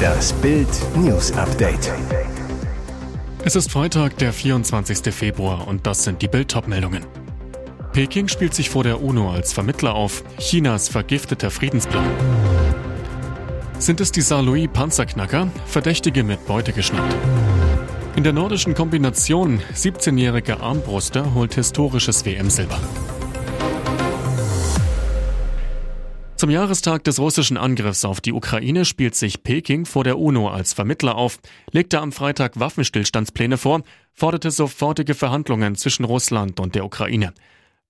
Das Bild News Update. Es ist Freitag, der 24. Februar und das sind die Bild meldungen Peking spielt sich vor der UNO als Vermittler auf. Chinas vergifteter Friedensplan. Sind es die Saarlouis Panzerknacker? Verdächtige mit Beute geschnappt. In der nordischen Kombination 17-jähriger Armbruster holt historisches WM-Silber. Zum Jahrestag des russischen Angriffs auf die Ukraine spielt sich Peking vor der UNO als Vermittler auf, legte am Freitag Waffenstillstandspläne vor, forderte sofortige Verhandlungen zwischen Russland und der Ukraine.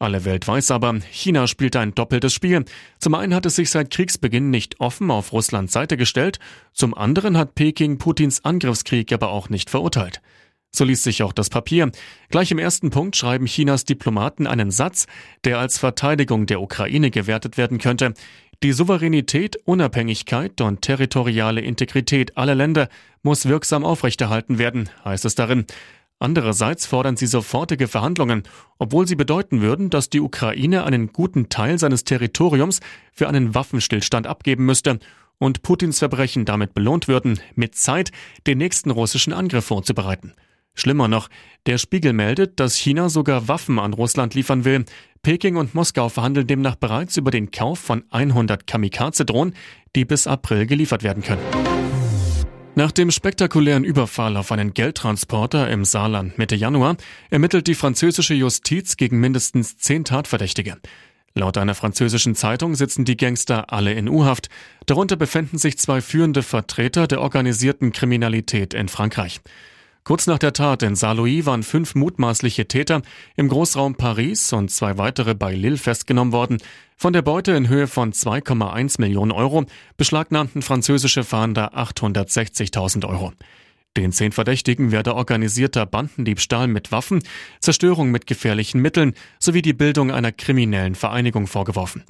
Alle Welt weiß aber, China spielt ein doppeltes Spiel. Zum einen hat es sich seit Kriegsbeginn nicht offen auf Russlands Seite gestellt, zum anderen hat Peking Putins Angriffskrieg aber auch nicht verurteilt. So liest sich auch das Papier. Gleich im ersten Punkt schreiben Chinas Diplomaten einen Satz, der als Verteidigung der Ukraine gewertet werden könnte. Die Souveränität, Unabhängigkeit und territoriale Integrität aller Länder muss wirksam aufrechterhalten werden, heißt es darin. Andererseits fordern sie sofortige Verhandlungen, obwohl sie bedeuten würden, dass die Ukraine einen guten Teil seines Territoriums für einen Waffenstillstand abgeben müsste und Putins Verbrechen damit belohnt würden, mit Zeit den nächsten russischen Angriff vorzubereiten. Schlimmer noch, der Spiegel meldet, dass China sogar Waffen an Russland liefern will. Peking und Moskau verhandeln demnach bereits über den Kauf von 100 Kamikaze-Drohnen, die bis April geliefert werden können. Nach dem spektakulären Überfall auf einen Geldtransporter im Saarland Mitte Januar ermittelt die französische Justiz gegen mindestens zehn Tatverdächtige. Laut einer französischen Zeitung sitzen die Gangster alle in U-Haft. Darunter befinden sich zwei führende Vertreter der organisierten Kriminalität in Frankreich. Kurz nach der Tat in Saarlouis waren fünf mutmaßliche Täter im Großraum Paris und zwei weitere bei Lille festgenommen worden. Von der Beute in Höhe von 2,1 Millionen Euro beschlagnahmten französische Fahnder 860.000 Euro. Den zehn Verdächtigen werde organisierter Bandendiebstahl mit Waffen, Zerstörung mit gefährlichen Mitteln sowie die Bildung einer kriminellen Vereinigung vorgeworfen.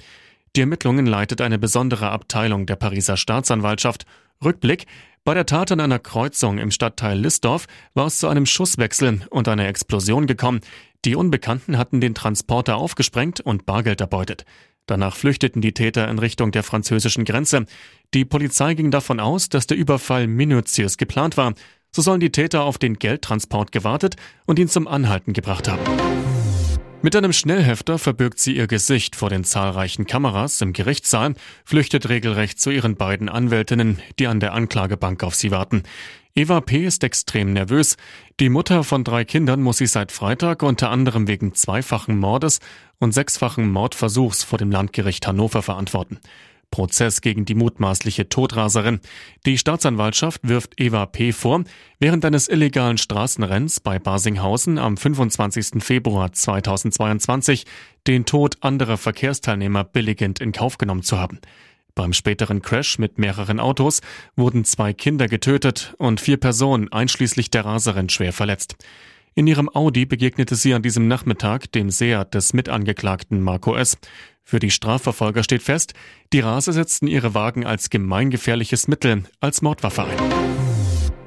Die Ermittlungen leitet eine besondere Abteilung der Pariser Staatsanwaltschaft. Rückblick, bei der Tat an einer Kreuzung im Stadtteil Listdorf war es zu einem Schusswechsel und einer Explosion gekommen. Die Unbekannten hatten den Transporter aufgesprengt und Bargeld erbeutet. Danach flüchteten die Täter in Richtung der französischen Grenze. Die Polizei ging davon aus, dass der Überfall minutiös geplant war. So sollen die Täter auf den Geldtransport gewartet und ihn zum Anhalten gebracht haben. Mit einem Schnellhefter verbirgt sie ihr Gesicht vor den zahlreichen Kameras im Gerichtssaal, flüchtet regelrecht zu ihren beiden Anwältinnen, die an der Anklagebank auf sie warten. Eva P. ist extrem nervös. Die Mutter von drei Kindern muss sich seit Freitag unter anderem wegen zweifachen Mordes und sechsfachen Mordversuchs vor dem Landgericht Hannover verantworten. Prozess gegen die mutmaßliche Todraserin. Die Staatsanwaltschaft wirft Eva P. vor, während eines illegalen Straßenrenns bei Basinghausen am 25. Februar 2022 den Tod anderer Verkehrsteilnehmer billigend in Kauf genommen zu haben. Beim späteren Crash mit mehreren Autos wurden zwei Kinder getötet und vier Personen einschließlich der Raserin schwer verletzt. In ihrem Audi begegnete sie an diesem Nachmittag dem Seat des Mitangeklagten Marco S. Für die Strafverfolger steht fest, die Raser setzten ihre Wagen als gemeingefährliches Mittel, als Mordwaffe ein.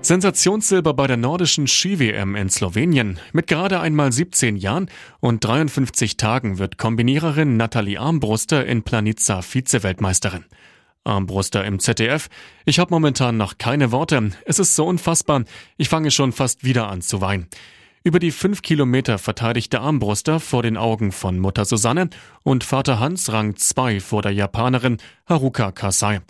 Sensationssilber bei der nordischen Ski-WM in Slowenien. Mit gerade einmal 17 Jahren und 53 Tagen wird Kombiniererin Nathalie Armbruster in Planica Vize-Weltmeisterin. Armbruster im ZDF. Ich habe momentan noch keine Worte. Es ist so unfassbar. Ich fange schon fast wieder an zu weinen. Über die fünf Kilometer verteidigte Armbruster vor den Augen von Mutter Susanne und Vater Hans Rang 2 vor der Japanerin Haruka Kasai.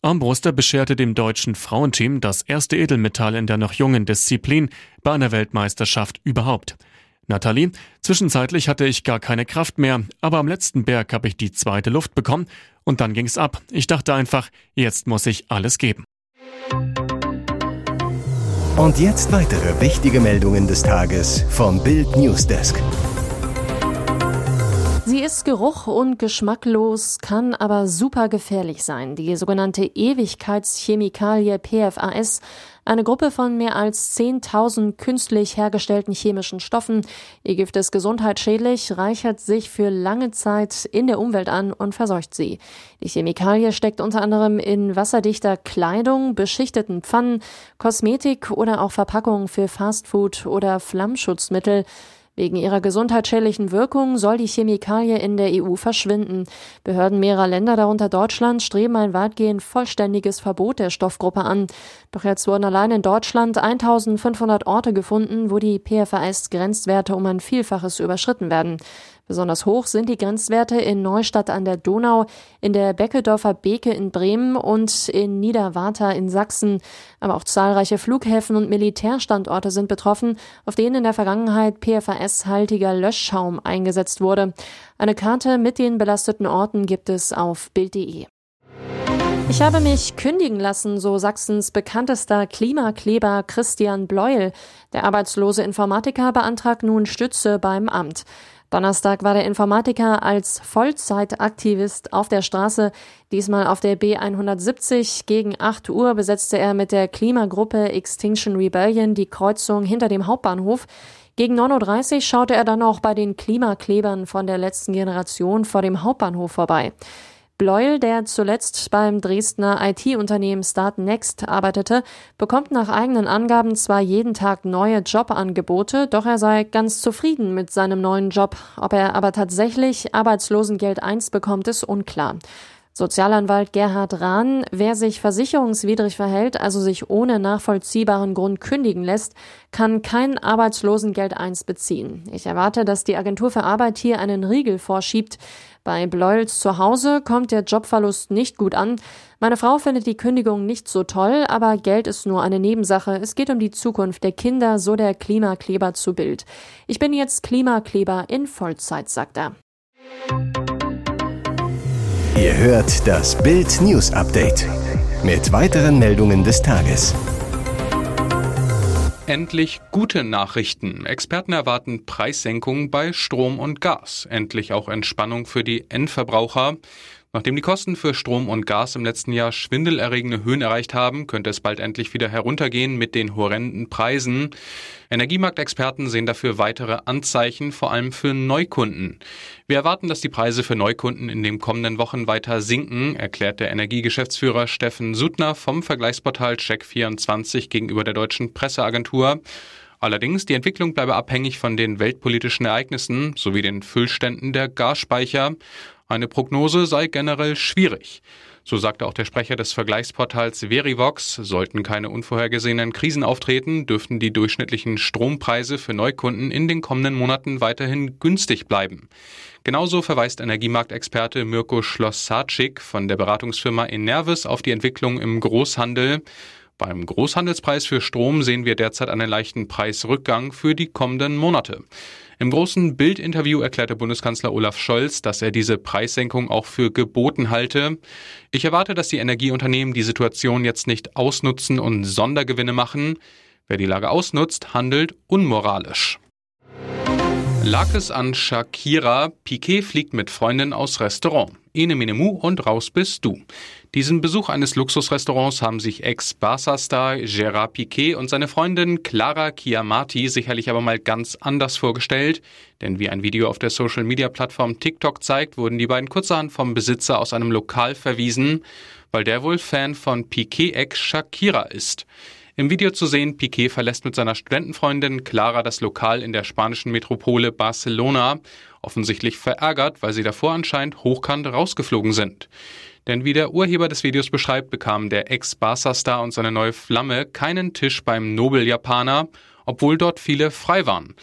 Armbruster bescherte dem deutschen Frauenteam das erste Edelmetall in der noch jungen Disziplin bei einer Weltmeisterschaft überhaupt. Nathalie, zwischenzeitlich hatte ich gar keine Kraft mehr, aber am letzten Berg habe ich die zweite Luft bekommen und dann ging's ab. Ich dachte einfach, jetzt muss ich alles geben. Und jetzt weitere wichtige Meldungen des Tages vom Bild Newsdesk. Sie ist geruch- und geschmacklos, kann aber super gefährlich sein. Die sogenannte Ewigkeitschemikalie PFAS eine Gruppe von mehr als 10.000 künstlich hergestellten chemischen Stoffen. Ihr Gift ist gesundheitsschädlich, reichert sich für lange Zeit in der Umwelt an und verseucht sie. Die Chemikalie steckt unter anderem in wasserdichter Kleidung, beschichteten Pfannen, Kosmetik oder auch Verpackungen für Fastfood oder Flammschutzmittel. Wegen ihrer gesundheitsschädlichen Wirkung soll die Chemikalie in der EU verschwinden. Behörden mehrerer Länder, darunter Deutschland, streben ein weitgehend vollständiges Verbot der Stoffgruppe an. Doch jetzt wurden allein in Deutschland 1500 Orte gefunden, wo die PFAS-Grenzwerte um ein Vielfaches überschritten werden. Besonders hoch sind die Grenzwerte in Neustadt an der Donau, in der Beckedorfer Beke in Bremen und in Niederwarta in Sachsen. Aber auch zahlreiche Flughäfen und Militärstandorte sind betroffen, auf denen in der Vergangenheit PFAS-haltiger Löschschaum eingesetzt wurde. Eine Karte mit den belasteten Orten gibt es auf Bild.de. Ich habe mich kündigen lassen, so Sachsens bekanntester Klimakleber Christian Bleuel. Der arbeitslose Informatiker beantragt nun Stütze beim Amt. Donnerstag war der Informatiker als Vollzeitaktivist auf der Straße, diesmal auf der B170. Gegen 8 Uhr besetzte er mit der Klimagruppe Extinction Rebellion die Kreuzung hinter dem Hauptbahnhof. Gegen 9.30 Uhr schaute er dann auch bei den Klimaklebern von der letzten Generation vor dem Hauptbahnhof vorbei. Bleuel, der zuletzt beim Dresdner IT-Unternehmen Startnext arbeitete, bekommt nach eigenen Angaben zwar jeden Tag neue Jobangebote, doch er sei ganz zufrieden mit seinem neuen Job. Ob er aber tatsächlich Arbeitslosengeld 1 bekommt, ist unklar. Sozialanwalt Gerhard Rahn, wer sich versicherungswidrig verhält, also sich ohne nachvollziehbaren Grund kündigen lässt, kann kein Arbeitslosengeld 1 beziehen. Ich erwarte, dass die Agentur für Arbeit hier einen Riegel vorschiebt. Bei Bleuels zu Hause kommt der Jobverlust nicht gut an. Meine Frau findet die Kündigung nicht so toll, aber Geld ist nur eine Nebensache. Es geht um die Zukunft der Kinder, so der Klimakleber zu Bild. Ich bin jetzt Klimakleber in Vollzeit, sagt er. Ihr hört das Bild News Update mit weiteren Meldungen des Tages. Endlich gute Nachrichten. Experten erwarten Preissenkungen bei Strom und Gas. Endlich auch Entspannung für die Endverbraucher. Nachdem die Kosten für Strom und Gas im letzten Jahr schwindelerregende Höhen erreicht haben, könnte es bald endlich wieder heruntergehen mit den horrenden Preisen. Energiemarktexperten sehen dafür weitere Anzeichen, vor allem für Neukunden. Wir erwarten, dass die Preise für Neukunden in den kommenden Wochen weiter sinken, erklärt der Energiegeschäftsführer Steffen Suttner vom Vergleichsportal Check24 gegenüber der deutschen Presseagentur. Allerdings, die Entwicklung bleibe abhängig von den weltpolitischen Ereignissen sowie den Füllständen der Gasspeicher. Eine Prognose sei generell schwierig. So sagte auch der Sprecher des Vergleichsportals Verivox, sollten keine unvorhergesehenen Krisen auftreten, dürften die durchschnittlichen Strompreise für Neukunden in den kommenden Monaten weiterhin günstig bleiben. Genauso verweist Energiemarktexperte Mirko Schloss-Sarczyk von der Beratungsfirma Enervis auf die Entwicklung im Großhandel. Beim Großhandelspreis für Strom sehen wir derzeit einen leichten Preisrückgang für die kommenden Monate. Im großen Bildinterview erklärte Bundeskanzler Olaf Scholz, dass er diese Preissenkung auch für geboten halte. Ich erwarte, dass die Energieunternehmen die Situation jetzt nicht ausnutzen und Sondergewinne machen. Wer die Lage ausnutzt, handelt unmoralisch. Lag es an Shakira, Piquet fliegt mit Freundin aus Restaurant. Ene Minemu und raus bist du. Diesen Besuch eines Luxusrestaurants haben sich Ex-Barca-Star Gérard Piquet und seine Freundin Clara Chiamati sicherlich aber mal ganz anders vorgestellt. Denn wie ein Video auf der Social-Media-Plattform TikTok zeigt, wurden die beiden kurzerhand vom Besitzer aus einem Lokal verwiesen, weil der wohl Fan von Piquet-Ex Shakira ist. Im Video zu sehen, Piquet verlässt mit seiner Studentenfreundin Clara das Lokal in der spanischen Metropole Barcelona, offensichtlich verärgert, weil sie davor anscheinend hochkant rausgeflogen sind. Denn wie der Urheber des Videos beschreibt, bekamen der Ex-Barca-Star und seine neue Flamme keinen Tisch beim Nobel-Japaner, obwohl dort viele frei waren.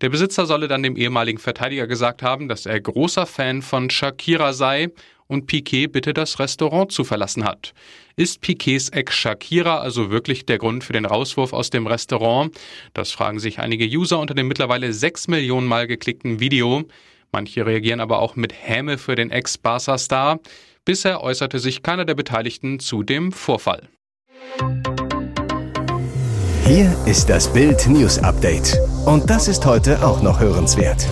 Der Besitzer solle dann dem ehemaligen Verteidiger gesagt haben, dass er großer Fan von Shakira sei und Piquet bitte das Restaurant zu verlassen hat. Ist Piquets Ex Shakira also wirklich der Grund für den Rauswurf aus dem Restaurant? Das fragen sich einige User unter dem mittlerweile sechs Millionen Mal geklickten Video. Manche reagieren aber auch mit Häme für den Ex-Barca-Star. Bisher äußerte sich keiner der Beteiligten zu dem Vorfall. Hier ist das Bild News Update. Und das ist heute auch noch hörenswert.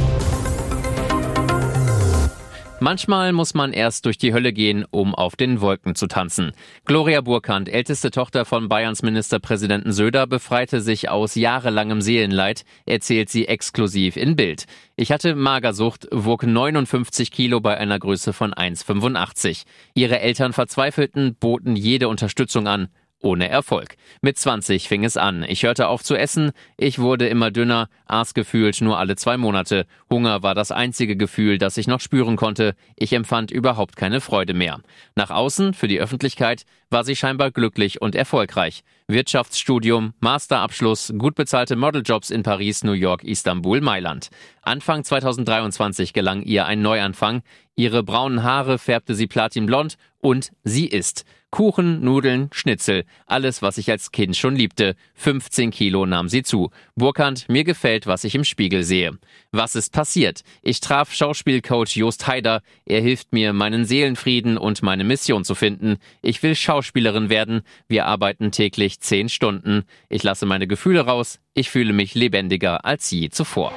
Manchmal muss man erst durch die Hölle gehen, um auf den Wolken zu tanzen. Gloria Burkhardt, älteste Tochter von Bayerns Ministerpräsidenten Söder, befreite sich aus jahrelangem Seelenleid, erzählt sie exklusiv in Bild. Ich hatte Magersucht, wog 59 Kilo bei einer Größe von 1,85. Ihre Eltern verzweifelten, boten jede Unterstützung an. Ohne Erfolg. Mit 20 fing es an. Ich hörte auf zu essen, ich wurde immer dünner, aß gefühlt nur alle zwei Monate. Hunger war das einzige Gefühl, das ich noch spüren konnte. Ich empfand überhaupt keine Freude mehr. Nach außen, für die Öffentlichkeit, war sie scheinbar glücklich und erfolgreich. Wirtschaftsstudium, Masterabschluss, gut bezahlte Modeljobs in Paris, New York, Istanbul, Mailand. Anfang 2023 gelang ihr ein Neuanfang. Ihre braunen Haare färbte sie platinblond und sie isst. Kuchen, Nudeln, Schnitzel, alles, was ich als Kind schon liebte. 15 Kilo nahm sie zu. Burkhardt, mir gefällt, was ich im Spiegel sehe. Was ist passiert? Ich traf Schauspielcoach Jost Haider. Er hilft mir, meinen Seelenfrieden und meine Mission zu finden. Ich will Schauspielerin werden. Wir arbeiten täglich 10 Stunden. Ich lasse meine Gefühle raus. Ich fühle mich lebendiger als je zuvor.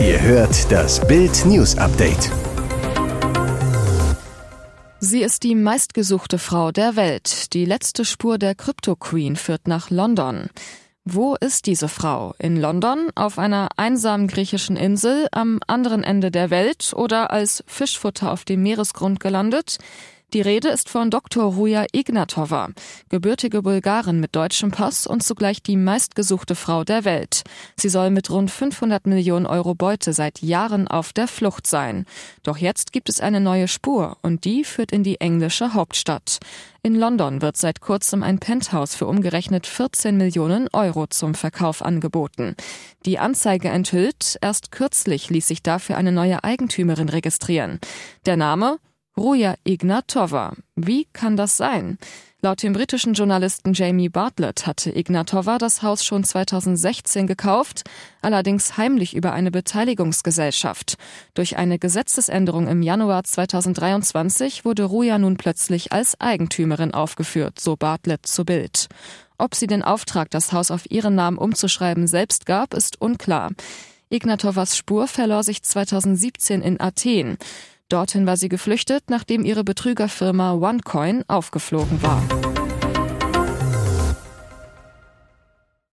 Ihr hört das Bild News Update. Sie ist die meistgesuchte Frau der Welt. Die letzte Spur der Crypto Queen führt nach London. Wo ist diese Frau? In London, auf einer einsamen griechischen Insel, am anderen Ende der Welt oder als Fischfutter auf dem Meeresgrund gelandet? Die Rede ist von Dr. Ruja Ignatova, gebürtige Bulgarin mit deutschem Pass und zugleich die meistgesuchte Frau der Welt. Sie soll mit rund 500 Millionen Euro Beute seit Jahren auf der Flucht sein. Doch jetzt gibt es eine neue Spur und die führt in die englische Hauptstadt. In London wird seit kurzem ein Penthouse für umgerechnet 14 Millionen Euro zum Verkauf angeboten. Die Anzeige enthüllt, erst kürzlich ließ sich dafür eine neue Eigentümerin registrieren. Der Name Ruja Ignatova. Wie kann das sein? Laut dem britischen Journalisten Jamie Bartlett hatte Ignatova das Haus schon 2016 gekauft, allerdings heimlich über eine Beteiligungsgesellschaft. Durch eine Gesetzesänderung im Januar 2023 wurde Ruja nun plötzlich als Eigentümerin aufgeführt, so Bartlett zu Bild. Ob sie den Auftrag, das Haus auf ihren Namen umzuschreiben, selbst gab, ist unklar. Ignatovas Spur verlor sich 2017 in Athen. Dorthin war sie geflüchtet, nachdem ihre Betrügerfirma OneCoin aufgeflogen war.